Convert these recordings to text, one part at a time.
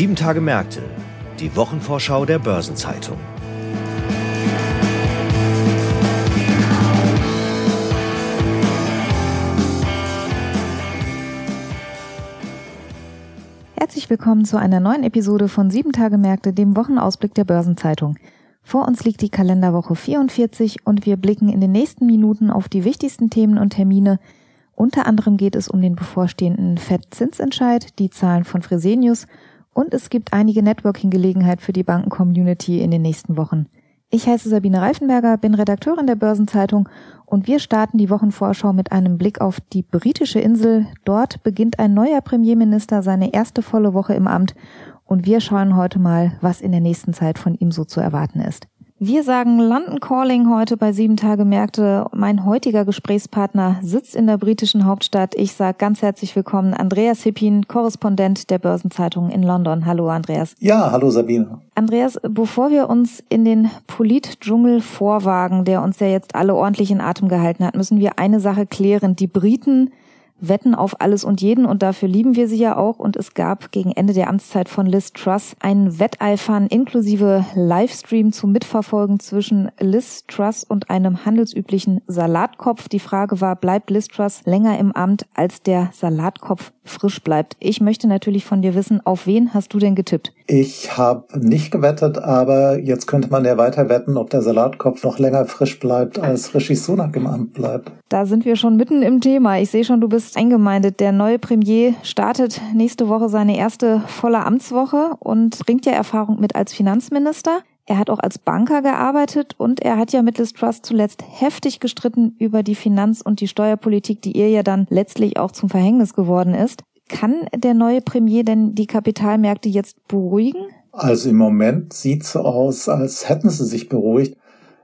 Sieben Tage Märkte, die Wochenvorschau der Börsenzeitung. Herzlich willkommen zu einer neuen Episode von Sieben Tage Märkte, dem Wochenausblick der Börsenzeitung. Vor uns liegt die Kalenderwoche 44 und wir blicken in den nächsten Minuten auf die wichtigsten Themen und Termine. Unter anderem geht es um den bevorstehenden FED-Zinsentscheid, die Zahlen von Fresenius und es gibt einige Networking-Gelegenheit für die Banken-Community in den nächsten Wochen. Ich heiße Sabine Reifenberger, bin Redakteurin der Börsenzeitung und wir starten die Wochenvorschau mit einem Blick auf die britische Insel. Dort beginnt ein neuer Premierminister seine erste volle Woche im Amt und wir schauen heute mal, was in der nächsten Zeit von ihm so zu erwarten ist. Wir sagen London Calling heute bei Sieben Tage Märkte. Mein heutiger Gesprächspartner sitzt in der britischen Hauptstadt. Ich sage ganz herzlich willkommen Andreas Hippin, Korrespondent der Börsenzeitung in London. Hallo Andreas. Ja, hallo Sabine. Andreas, bevor wir uns in den Politdschungel vorwagen, der uns ja jetzt alle ordentlich in Atem gehalten hat, müssen wir eine Sache klären. Die Briten wetten auf alles und jeden und dafür lieben wir sie ja auch. Und es gab gegen Ende der Amtszeit von Liz Truss einen Wetteifern inklusive Livestream zum Mitverfolgen zwischen Liz Truss und einem handelsüblichen Salatkopf. Die Frage war, bleibt Liz Truss länger im Amt, als der Salatkopf frisch bleibt? Ich möchte natürlich von dir wissen, auf wen hast du denn getippt? Ich habe nicht gewettet, aber jetzt könnte man ja weiter wetten, ob der Salatkopf noch länger frisch bleibt, als Rishi Sunak im Amt bleibt. Da sind wir schon mitten im Thema. Ich sehe schon, du bist ist eingemeindet. Der neue Premier startet nächste Woche seine erste volle Amtswoche und bringt ja Erfahrung mit als Finanzminister. Er hat auch als Banker gearbeitet und er hat ja mit Liz Truss zuletzt heftig gestritten über die Finanz- und die Steuerpolitik, die ihr ja dann letztlich auch zum Verhängnis geworden ist. Kann der neue Premier denn die Kapitalmärkte jetzt beruhigen? Also im Moment sieht so aus, als hätten sie sich beruhigt.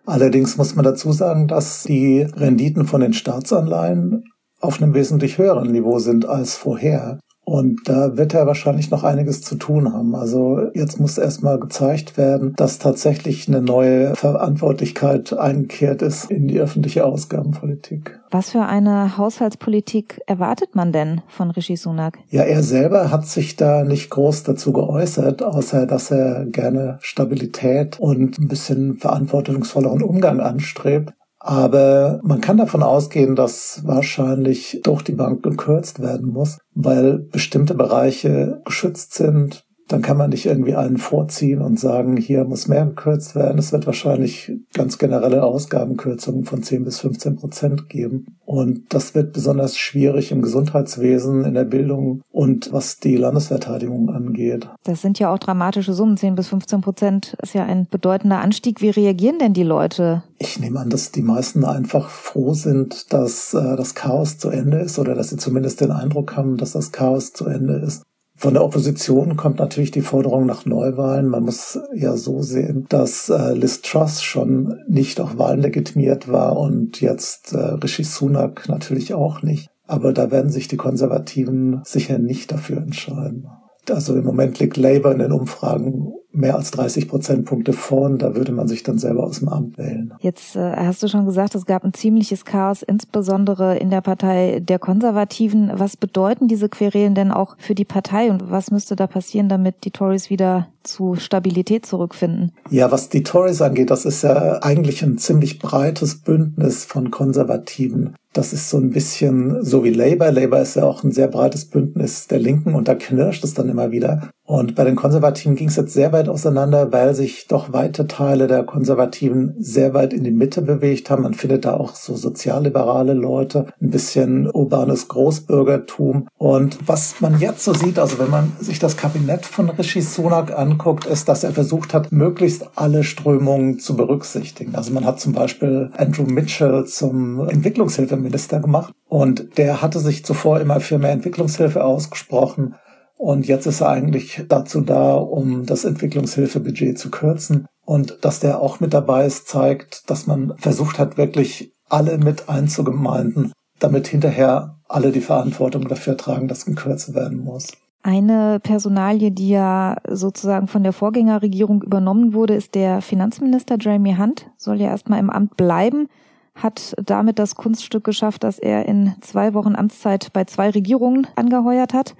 Allerdings muss man dazu sagen, dass die Renditen von den Staatsanleihen auf einem wesentlich höheren Niveau sind als vorher. Und da wird er wahrscheinlich noch einiges zu tun haben. Also jetzt muss erstmal gezeigt werden, dass tatsächlich eine neue Verantwortlichkeit eingekehrt ist in die öffentliche Ausgabenpolitik. Was für eine Haushaltspolitik erwartet man denn von Rishi Sunak? Ja, er selber hat sich da nicht groß dazu geäußert, außer dass er gerne Stabilität und ein bisschen verantwortungsvolleren Umgang anstrebt. Aber man kann davon ausgehen, dass wahrscheinlich durch die Bank gekürzt werden muss, weil bestimmte Bereiche geschützt sind, dann kann man nicht irgendwie einen vorziehen und sagen, hier muss mehr gekürzt werden. Es wird wahrscheinlich ganz generelle Ausgabenkürzungen von 10 bis 15 Prozent geben. Und das wird besonders schwierig im Gesundheitswesen, in der Bildung und was die Landesverteidigung angeht. Das sind ja auch dramatische Summen. 10 bis 15 Prozent ist ja ein bedeutender Anstieg. Wie reagieren denn die Leute? Ich nehme an, dass die meisten einfach froh sind, dass äh, das Chaos zu Ende ist oder dass sie zumindest den Eindruck haben, dass das Chaos zu Ende ist. Von der Opposition kommt natürlich die Forderung nach Neuwahlen. Man muss ja so sehen, dass äh, Liz Truss schon nicht auf Wahlen legitimiert war und jetzt äh, Rishi Sunak natürlich auch nicht. Aber da werden sich die Konservativen sicher nicht dafür entscheiden. Also im Moment liegt Labour in den Umfragen mehr als 30 Prozentpunkte vorn. Da würde man sich dann selber aus dem Amt wählen. Jetzt äh, hast du schon gesagt, es gab ein ziemliches Chaos, insbesondere in der Partei der Konservativen. Was bedeuten diese Querelen denn auch für die Partei und was müsste da passieren, damit die Tories wieder zu Stabilität zurückfinden? Ja, was die Tories angeht, das ist ja eigentlich ein ziemlich breites Bündnis von Konservativen. Das ist so ein bisschen so wie Labour. Labour ist ja auch ein sehr breites Bündnis der Linken und da knirscht es dann immer wieder. Und bei den Konservativen ging es jetzt sehr weit auseinander, weil sich doch weite Teile der Konservativen sehr weit in die Mitte bewegt haben. Man findet da auch so sozialliberale Leute, ein bisschen urbanes Großbürgertum. Und was man jetzt so sieht, also wenn man sich das Kabinett von Rishi Sunak anguckt, ist, dass er versucht hat, möglichst alle Strömungen zu berücksichtigen. Also man hat zum Beispiel Andrew Mitchell zum Entwicklungshilfeminister gemacht. Und der hatte sich zuvor immer für mehr Entwicklungshilfe ausgesprochen. Und jetzt ist er eigentlich dazu da, um das Entwicklungshilfebudget zu kürzen. Und dass der auch mit dabei ist, zeigt, dass man versucht hat, wirklich alle mit einzugemeinden, damit hinterher alle die Verantwortung dafür tragen, dass gekürzt werden muss. Eine Personalie, die ja sozusagen von der Vorgängerregierung übernommen wurde, ist der Finanzminister Jeremy Hunt, soll ja erstmal im Amt bleiben, hat damit das Kunststück geschafft, dass er in zwei Wochen Amtszeit bei zwei Regierungen angeheuert hat.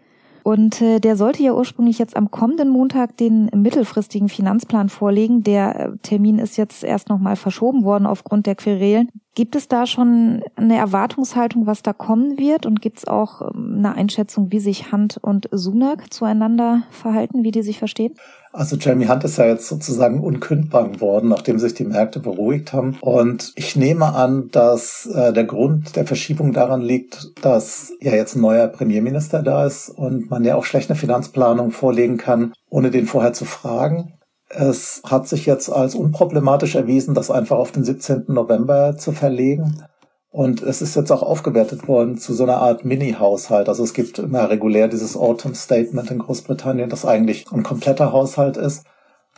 Und äh, der sollte ja ursprünglich jetzt am kommenden Montag den mittelfristigen Finanzplan vorlegen. Der äh, Termin ist jetzt erst nochmal verschoben worden aufgrund der Querelen. Gibt es da schon eine Erwartungshaltung, was da kommen wird? Und gibt es auch ähm, eine Einschätzung, wie sich Hunt und Sunak zueinander verhalten, wie die sich verstehen? Also Jeremy Hunt ist ja jetzt sozusagen unkündbar geworden, nachdem sich die Märkte beruhigt haben. Und ich nehme an, dass äh, der Grund der Verschiebung daran liegt, dass ja jetzt ein neuer Premierminister da ist und man ja auch schlecht eine Finanzplanung vorlegen kann, ohne den vorher zu fragen. Es hat sich jetzt als unproblematisch erwiesen, das einfach auf den 17. November zu verlegen. Und es ist jetzt auch aufgewertet worden zu so einer Art Mini-Haushalt. Also es gibt immer regulär dieses Autumn Statement in Großbritannien, das eigentlich ein kompletter Haushalt ist.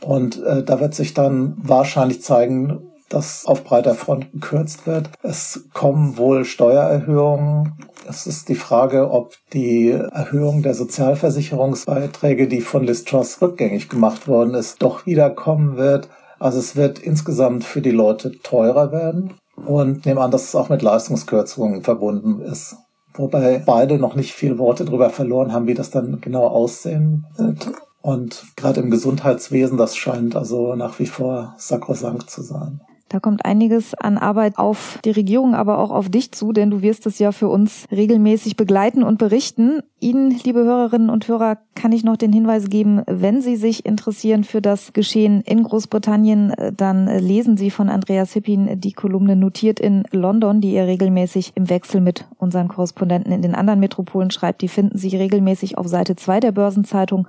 Und äh, da wird sich dann wahrscheinlich zeigen, dass auf breiter Front gekürzt wird. Es kommen wohl Steuererhöhungen. Es ist die Frage, ob die Erhöhung der Sozialversicherungsbeiträge, die von Liz Truss rückgängig gemacht worden ist, doch wiederkommen wird. Also es wird insgesamt für die Leute teurer werden und nehme an, dass es auch mit Leistungskürzungen verbunden ist. Wobei beide noch nicht viel Worte darüber verloren haben, wie das dann genau aussehen wird. Und gerade im Gesundheitswesen, das scheint also nach wie vor sakrosankt zu sein. Da kommt einiges an Arbeit auf die Regierung, aber auch auf dich zu, denn du wirst es ja für uns regelmäßig begleiten und berichten. Ihnen, liebe Hörerinnen und Hörer, kann ich noch den Hinweis geben, wenn Sie sich interessieren für das Geschehen in Großbritannien, dann lesen Sie von Andreas Hippin die Kolumne notiert in London, die er regelmäßig im Wechsel mit unseren Korrespondenten in den anderen Metropolen schreibt. Die finden Sie regelmäßig auf Seite 2 der Börsenzeitung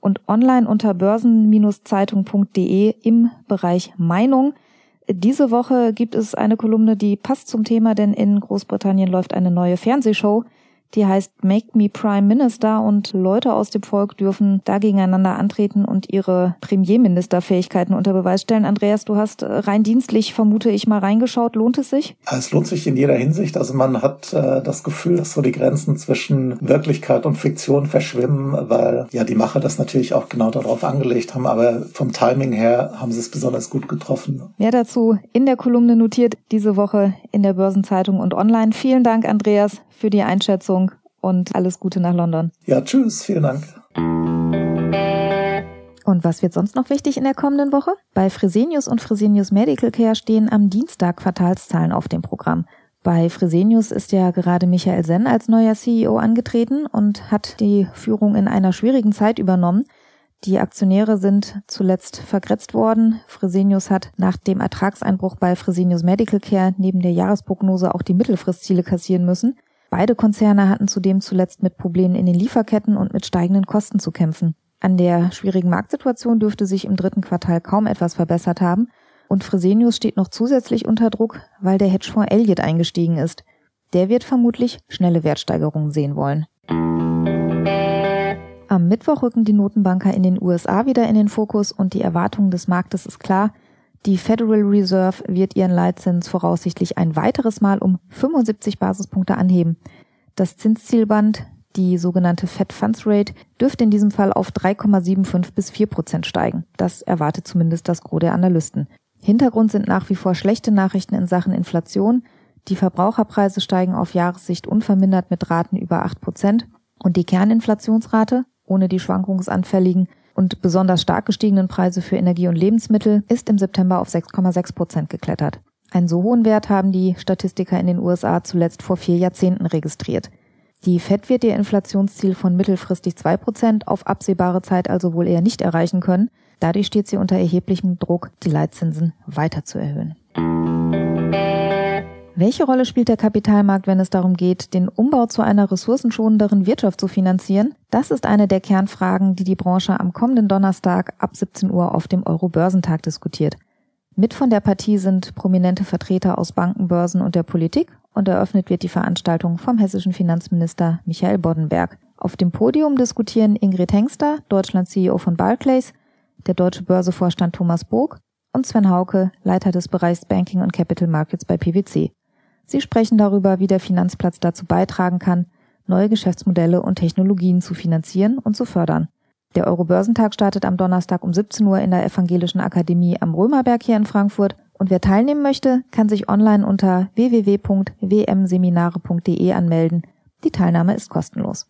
und online unter börsen-zeitung.de im Bereich Meinung. Diese Woche gibt es eine Kolumne, die passt zum Thema, denn in Großbritannien läuft eine neue Fernsehshow, die heißt Make Me Prime Minister und Leute aus dem Volk dürfen da gegeneinander antreten und ihre Premierministerfähigkeiten unter Beweis stellen. Andreas, du hast äh, rein dienstlich, vermute ich, mal reingeschaut. Lohnt es sich? Es lohnt sich in jeder Hinsicht. Also man hat äh, das Gefühl, dass so die Grenzen zwischen Wirklichkeit und Fiktion verschwimmen, weil ja die Macher das natürlich auch genau darauf angelegt haben. Aber vom Timing her haben sie es besonders gut getroffen. Mehr dazu in der Kolumne notiert diese Woche in der Börsenzeitung und online. Vielen Dank, Andreas, für die Einschätzung und alles Gute nach London. Ja, tschüss, vielen Dank. Und was wird sonst noch wichtig in der kommenden Woche? Bei Fresenius und Fresenius Medical Care stehen am Dienstag Quartalszahlen auf dem Programm. Bei Fresenius ist ja gerade Michael Senn als neuer CEO angetreten und hat die Führung in einer schwierigen Zeit übernommen. Die Aktionäre sind zuletzt vergrätzt worden. Fresenius hat nach dem Ertragseinbruch bei Fresenius Medical Care neben der Jahresprognose auch die Mittelfristziele kassieren müssen. Beide Konzerne hatten zudem zuletzt mit Problemen in den Lieferketten und mit steigenden Kosten zu kämpfen. An der schwierigen Marktsituation dürfte sich im dritten Quartal kaum etwas verbessert haben und Fresenius steht noch zusätzlich unter Druck, weil der Hedgefonds Elliott eingestiegen ist. Der wird vermutlich schnelle Wertsteigerungen sehen wollen. Am Mittwoch rücken die Notenbanker in den USA wieder in den Fokus und die Erwartung des Marktes ist klar, die Federal Reserve wird ihren Leitzins voraussichtlich ein weiteres Mal um 75 Basispunkte anheben. Das Zinszielband, die sogenannte Fed Funds Rate, dürfte in diesem Fall auf 3,75 bis 4 Prozent steigen. Das erwartet zumindest das Gros der Analysten. Hintergrund sind nach wie vor schlechte Nachrichten in Sachen Inflation. Die Verbraucherpreise steigen auf Jahressicht unvermindert mit Raten über 8 Prozent und die Kerninflationsrate, ohne die schwankungsanfälligen und besonders stark gestiegenen Preise für Energie und Lebensmittel ist im September auf 6,6 Prozent geklettert. Einen so hohen Wert haben die Statistiker in den USA zuletzt vor vier Jahrzehnten registriert. Die Fed wird ihr Inflationsziel von mittelfristig zwei Prozent auf absehbare Zeit also wohl eher nicht erreichen können. Dadurch steht sie unter erheblichem Druck, die Leitzinsen weiter zu erhöhen. Welche Rolle spielt der Kapitalmarkt, wenn es darum geht, den Umbau zu einer ressourcenschonenderen Wirtschaft zu finanzieren? Das ist eine der Kernfragen, die die Branche am kommenden Donnerstag ab 17 Uhr auf dem Euro-Börsentag diskutiert. Mit von der Partie sind prominente Vertreter aus Banken, Börsen und der Politik und eröffnet wird die Veranstaltung vom hessischen Finanzminister Michael Boddenberg. Auf dem Podium diskutieren Ingrid Hengster, Deutschland CEO von Barclays, der deutsche Börsevorstand Thomas Bog und Sven Hauke, Leiter des Bereichs Banking und Capital Markets bei PwC. Sie sprechen darüber, wie der Finanzplatz dazu beitragen kann, neue Geschäftsmodelle und Technologien zu finanzieren und zu fördern. Der Eurobörsentag startet am Donnerstag um 17 Uhr in der Evangelischen Akademie am Römerberg hier in Frankfurt. Und wer teilnehmen möchte, kann sich online unter www.wmseminare.de anmelden. Die Teilnahme ist kostenlos.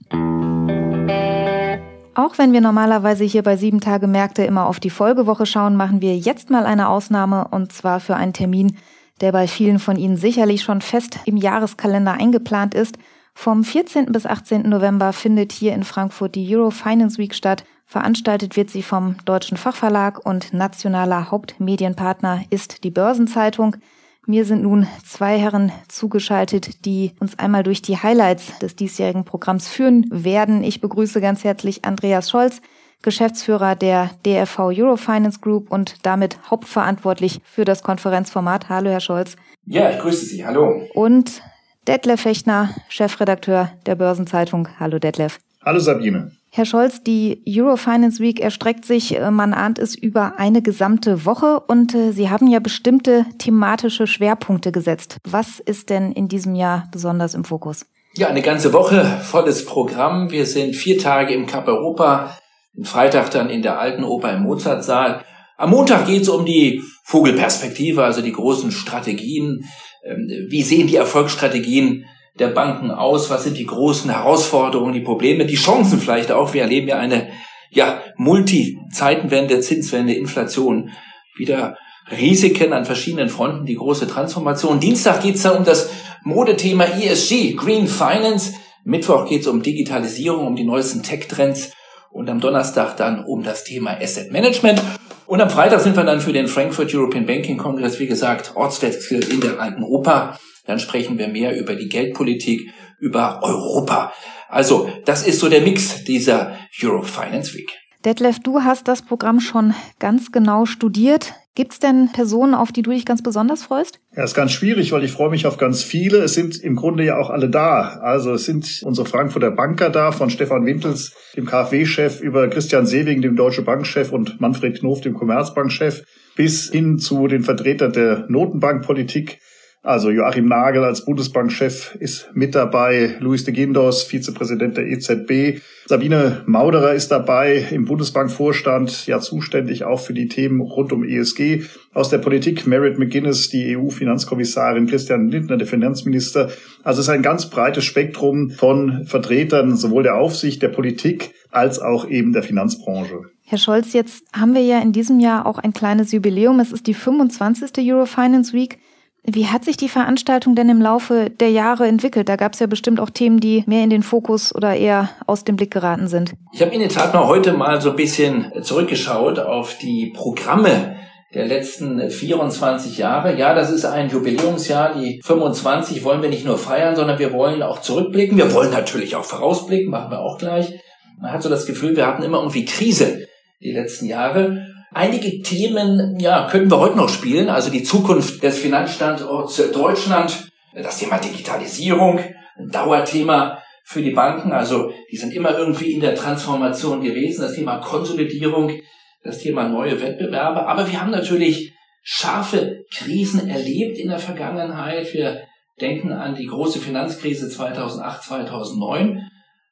Auch wenn wir normalerweise hier bei sieben Tage Märkte immer auf die Folgewoche schauen, machen wir jetzt mal eine Ausnahme und zwar für einen Termin, der bei vielen von Ihnen sicherlich schon fest im Jahreskalender eingeplant ist. Vom 14. bis 18. November findet hier in Frankfurt die Euro Finance Week statt. Veranstaltet wird sie vom Deutschen Fachverlag und nationaler Hauptmedienpartner ist die Börsenzeitung. Mir sind nun zwei Herren zugeschaltet, die uns einmal durch die Highlights des diesjährigen Programms führen werden. Ich begrüße ganz herzlich Andreas Scholz, Geschäftsführer der DFV Eurofinance Group und damit hauptverantwortlich für das Konferenzformat. Hallo, Herr Scholz. Ja, ich grüße Sie. Hallo. Und Detlef Fechner, Chefredakteur der Börsenzeitung. Hallo, Detlef. Hallo, Sabine. Herr Scholz, die Eurofinance Week erstreckt sich, äh, man ahnt es, über eine gesamte Woche und äh, Sie haben ja bestimmte thematische Schwerpunkte gesetzt. Was ist denn in diesem Jahr besonders im Fokus? Ja, eine ganze Woche, volles Programm. Wir sind vier Tage im Cup Europa, den Freitag dann in der Alten Oper im Mozartsaal. Am Montag geht es um die Vogelperspektive, also die großen Strategien. Ähm, wie sehen die Erfolgsstrategien der Banken aus? Was sind die großen Herausforderungen, die Probleme, die Chancen vielleicht auch? Wir erleben ja eine ja, Multi-Zeitenwende, Zinswende, Inflation, wieder Risiken an verschiedenen Fronten, die große Transformation. Dienstag geht es dann um das Modethema ESG, Green Finance. Mittwoch geht es um Digitalisierung, um die neuesten Tech-Trends und am Donnerstag dann um das Thema Asset Management. Und am Freitag sind wir dann für den Frankfurt European Banking Congress, wie gesagt, Ortswechsel in der alten Oper. Dann sprechen wir mehr über die Geldpolitik, über Europa. Also, das ist so der Mix dieser Euro Finance Week. Detlef, du hast das Programm schon ganz genau studiert. Gibt es denn Personen, auf die du dich ganz besonders freust? Ja, ist ganz schwierig, weil ich freue mich auf ganz viele. Es sind im Grunde ja auch alle da. Also es sind unsere Frankfurter Banker da, von Stefan Wintels, dem KfW-Chef, über Christian Sewing, dem Deutsche Bankchef und Manfred Knof, dem Commerzbankchef, bis hin zu den Vertretern der Notenbankpolitik. Also Joachim Nagel als Bundesbankchef ist mit dabei, Luis de Guindos, Vizepräsident der EZB, Sabine Mauderer ist dabei im Bundesbankvorstand, ja zuständig auch für die Themen rund um ESG. Aus der Politik Merit McGuinness, die EU-Finanzkommissarin, Christian Lindner, der Finanzminister. Also es ist ein ganz breites Spektrum von Vertretern sowohl der Aufsicht, der Politik als auch eben der Finanzbranche. Herr Scholz, jetzt haben wir ja in diesem Jahr auch ein kleines Jubiläum. Es ist die 25. Eurofinance Week. Wie hat sich die Veranstaltung denn im Laufe der Jahre entwickelt? Da gab es ja bestimmt auch Themen, die mehr in den Fokus oder eher aus dem Blick geraten sind. Ich habe in der Tat mal heute mal so ein bisschen zurückgeschaut auf die Programme der letzten 24 Jahre. Ja, das ist ein Jubiläumsjahr. Die 25 wollen wir nicht nur feiern, sondern wir wollen auch zurückblicken. Wir wollen natürlich auch vorausblicken, machen wir auch gleich. Man hat so das Gefühl, wir hatten immer irgendwie Krise die letzten Jahre. Einige Themen, ja, könnten wir heute noch spielen. Also die Zukunft des Finanzstandorts Deutschland, das Thema Digitalisierung, ein Dauerthema für die Banken. Also die sind immer irgendwie in der Transformation gewesen. Das Thema Konsolidierung, das Thema neue Wettbewerbe. Aber wir haben natürlich scharfe Krisen erlebt in der Vergangenheit. Wir denken an die große Finanzkrise 2008, 2009.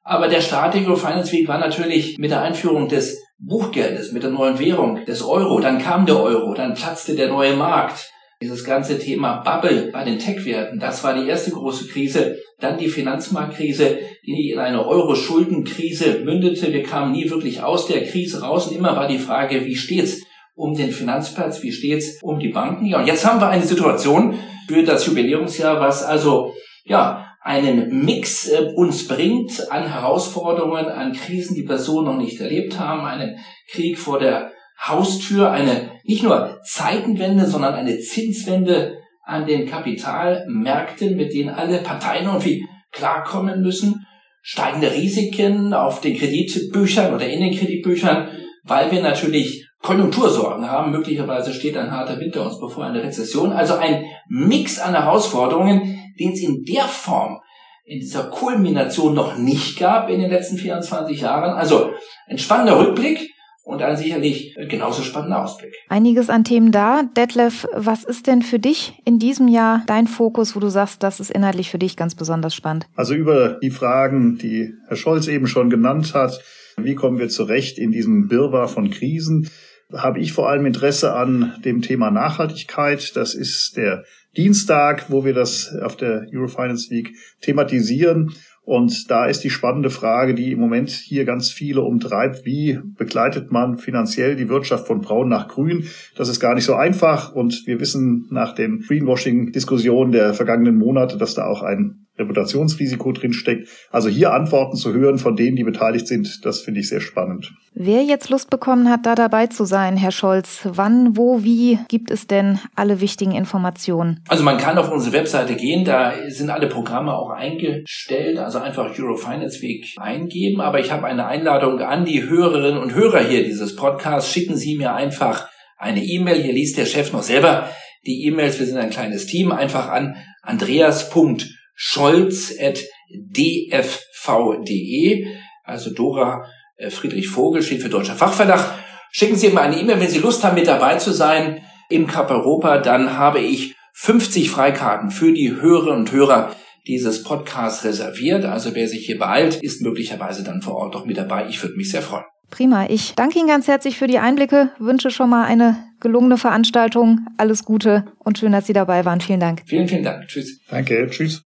Aber der Start Finance Week war natürlich mit der Einführung des Buchgeldes, mit der neuen Währung, des Euro. Dann kam der Euro, dann platzte der neue Markt. Dieses ganze Thema Bubble bei den Tech-Werten, das war die erste große Krise. Dann die Finanzmarktkrise, die in eine Euro-Schuldenkrise mündete. Wir kamen nie wirklich aus der Krise raus und immer war die Frage, wie steht's um den Finanzplatz, wie steht's um die Banken? Ja, und jetzt haben wir eine Situation für das Jubiläumsjahr, was also, ja, einen Mix äh, uns bringt an Herausforderungen, an Krisen, die wir so noch nicht erlebt haben, einen Krieg vor der Haustür, eine nicht nur Zeitenwende, sondern eine Zinswende an den Kapitalmärkten, mit denen alle Parteien irgendwie klarkommen müssen, steigende Risiken auf den Kreditbüchern oder in den Kreditbüchern, weil wir natürlich Konjunktursorgen haben. Möglicherweise steht ein harter Winter uns bevor, eine Rezession. Also ein Mix an Herausforderungen, den es in der Form, in dieser Kulmination noch nicht gab in den letzten 24 Jahren. Also ein spannender Rückblick und ein sicherlich genauso spannender Ausblick. Einiges an Themen da. Detlef, was ist denn für dich in diesem Jahr dein Fokus, wo du sagst, das ist inhaltlich für dich ganz besonders spannend? Also über die Fragen, die Herr Scholz eben schon genannt hat, wie kommen wir zurecht in diesem Wirrwarr von Krisen? Habe ich vor allem Interesse an dem Thema Nachhaltigkeit. Das ist der Dienstag, wo wir das auf der Eurofinance Week thematisieren. Und da ist die spannende Frage, die im Moment hier ganz viele umtreibt. Wie begleitet man finanziell die Wirtschaft von braun nach grün? Das ist gar nicht so einfach. Und wir wissen nach den Greenwashing-Diskussionen der vergangenen Monate, dass da auch ein Reputationsrisiko drinsteckt. Also hier Antworten zu hören von denen, die beteiligt sind, das finde ich sehr spannend. Wer jetzt Lust bekommen hat, da dabei zu sein, Herr Scholz, wann, wo, wie gibt es denn alle wichtigen Informationen? Also man kann auf unsere Webseite gehen, da sind alle Programme auch eingestellt, also einfach Eurofinance Week eingeben. Aber ich habe eine Einladung an die Hörerinnen und Hörer hier dieses Podcasts. Schicken Sie mir einfach eine E-Mail. Hier liest der Chef noch selber die E-Mails. Wir sind ein kleines Team. Einfach an andreas.com scholz.dfv.de, also Dora äh, Friedrich Vogel steht für Deutscher Fachverlag. Schicken Sie mir eine E-Mail, wenn Sie Lust haben, mit dabei zu sein im Cup Europa, dann habe ich 50 Freikarten für die Hörerinnen und Hörer dieses Podcasts reserviert. Also wer sich hier beeilt, ist möglicherweise dann vor Ort doch mit dabei. Ich würde mich sehr freuen. Prima. Ich danke Ihnen ganz herzlich für die Einblicke, wünsche schon mal eine gelungene Veranstaltung. Alles Gute und schön, dass Sie dabei waren. Vielen Dank. Vielen, vielen Dank. Tschüss. Danke. Tschüss.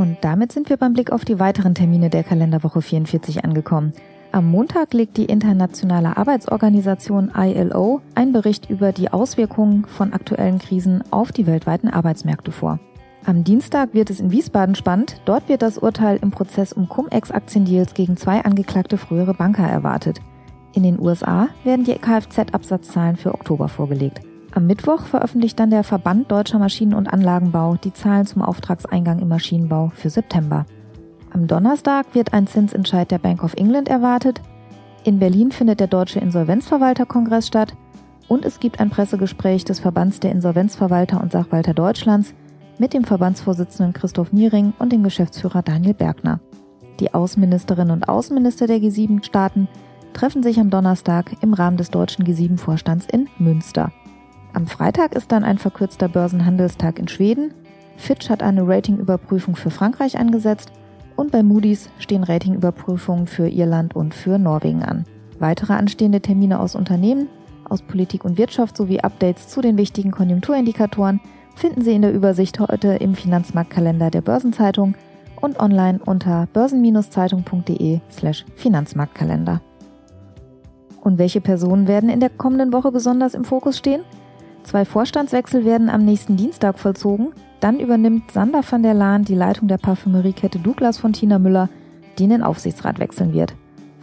Und damit sind wir beim Blick auf die weiteren Termine der Kalenderwoche 44 angekommen. Am Montag legt die Internationale Arbeitsorganisation ILO einen Bericht über die Auswirkungen von aktuellen Krisen auf die weltweiten Arbeitsmärkte vor. Am Dienstag wird es in Wiesbaden spannend. Dort wird das Urteil im Prozess um Cum-Ex-Aktiendeals gegen zwei angeklagte frühere Banker erwartet. In den USA werden die Kfz-Absatzzahlen für Oktober vorgelegt. Am Mittwoch veröffentlicht dann der Verband Deutscher Maschinen- und Anlagenbau die Zahlen zum Auftragseingang im Maschinenbau für September. Am Donnerstag wird ein Zinsentscheid der Bank of England erwartet. In Berlin findet der Deutsche Insolvenzverwalterkongress statt und es gibt ein Pressegespräch des Verbands der Insolvenzverwalter und Sachwalter Deutschlands mit dem Verbandsvorsitzenden Christoph Niering und dem Geschäftsführer Daniel Bergner. Die Außenministerinnen und Außenminister der G7-Staaten treffen sich am Donnerstag im Rahmen des deutschen G7-Vorstands in Münster. Am Freitag ist dann ein verkürzter Börsenhandelstag in Schweden. Fitch hat eine Ratingüberprüfung für Frankreich angesetzt und bei Moody's stehen Ratingüberprüfungen für Irland und für Norwegen an. Weitere anstehende Termine aus Unternehmen, aus Politik und Wirtschaft sowie Updates zu den wichtigen Konjunkturindikatoren finden Sie in der Übersicht heute im Finanzmarktkalender der Börsenzeitung und online unter börsen-zeitung.de slash Finanzmarktkalender. Und welche Personen werden in der kommenden Woche besonders im Fokus stehen? Zwei Vorstandswechsel werden am nächsten Dienstag vollzogen. Dann übernimmt Sander van der Laan die Leitung der Parfümeriekette Douglas von Tina Müller, die in den Aufsichtsrat wechseln wird.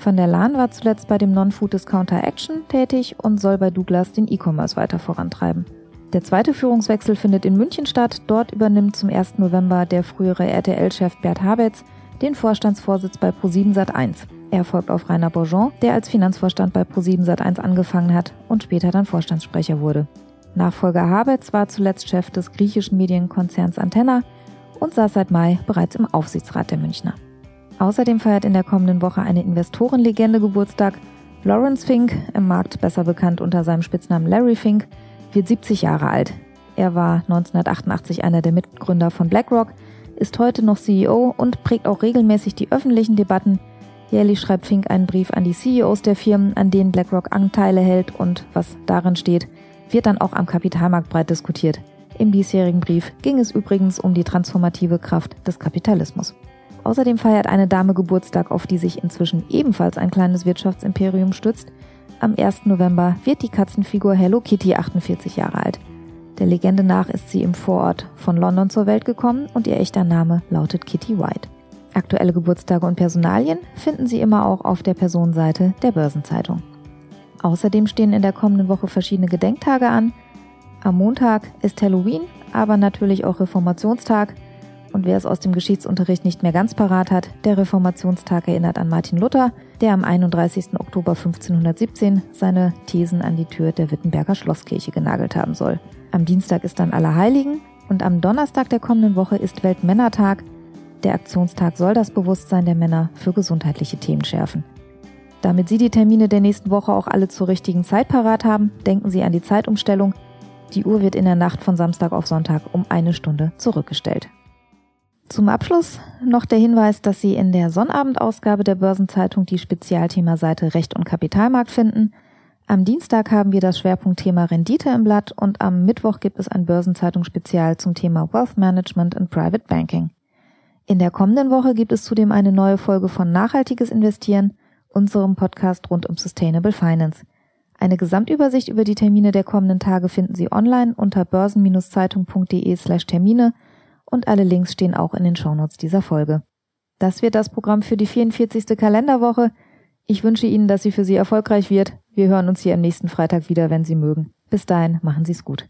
Van der Laan war zuletzt bei dem Non-Food-Discounter Action tätig und soll bei Douglas den E-Commerce weiter vorantreiben. Der zweite Führungswechsel findet in München statt. Dort übernimmt zum 1. November der frühere RTL-Chef Bert Habetz den Vorstandsvorsitz bei Pro7 Sat1. Er folgt auf Rainer Bourgeon, der als Finanzvorstand bei Pro7 Sat1 angefangen hat und später dann Vorstandssprecher wurde. Nachfolger Habetz war zuletzt Chef des griechischen Medienkonzerns Antenna und saß seit Mai bereits im Aufsichtsrat der Münchner. Außerdem feiert in der kommenden Woche eine Investorenlegende Geburtstag. Lawrence Fink, im Markt besser bekannt unter seinem Spitznamen Larry Fink, wird 70 Jahre alt. Er war 1988 einer der Mitgründer von BlackRock, ist heute noch CEO und prägt auch regelmäßig die öffentlichen Debatten. Jährlich schreibt Fink einen Brief an die CEOs der Firmen, an denen BlackRock Anteile hält und was darin steht, wird dann auch am Kapitalmarkt breit diskutiert. Im diesjährigen Brief ging es übrigens um die transformative Kraft des Kapitalismus. Außerdem feiert eine Dame Geburtstag, auf die sich inzwischen ebenfalls ein kleines Wirtschaftsimperium stützt. Am 1. November wird die Katzenfigur Hello Kitty 48 Jahre alt. Der Legende nach ist sie im Vorort von London zur Welt gekommen und ihr echter Name lautet Kitty White. Aktuelle Geburtstage und Personalien finden Sie immer auch auf der Personenseite der Börsenzeitung. Außerdem stehen in der kommenden Woche verschiedene Gedenktage an. Am Montag ist Halloween, aber natürlich auch Reformationstag. Und wer es aus dem Geschichtsunterricht nicht mehr ganz parat hat, der Reformationstag erinnert an Martin Luther, der am 31. Oktober 1517 seine Thesen an die Tür der Wittenberger Schlosskirche genagelt haben soll. Am Dienstag ist dann Allerheiligen und am Donnerstag der kommenden Woche ist Weltmännertag. Der Aktionstag soll das Bewusstsein der Männer für gesundheitliche Themen schärfen. Damit Sie die Termine der nächsten Woche auch alle zur richtigen Zeit parat haben, denken Sie an die Zeitumstellung. Die Uhr wird in der Nacht von Samstag auf Sonntag um eine Stunde zurückgestellt. Zum Abschluss noch der Hinweis, dass Sie in der Sonnabendausgabe der Börsenzeitung die Spezialthemaseite Recht und Kapitalmarkt finden. Am Dienstag haben wir das Schwerpunktthema Rendite im Blatt und am Mittwoch gibt es ein Börsenzeitung-Spezial zum Thema Wealth Management and Private Banking. In der kommenden Woche gibt es zudem eine neue Folge von Nachhaltiges Investieren, unserem Podcast rund um Sustainable Finance. Eine Gesamtübersicht über die Termine der kommenden Tage finden Sie online unter börsen-zeitung.de slash Termine und alle Links stehen auch in den Shownotes dieser Folge. Das wird das Programm für die 44. Kalenderwoche. Ich wünsche Ihnen, dass sie für Sie erfolgreich wird. Wir hören uns hier am nächsten Freitag wieder, wenn Sie mögen. Bis dahin, machen Sie es gut.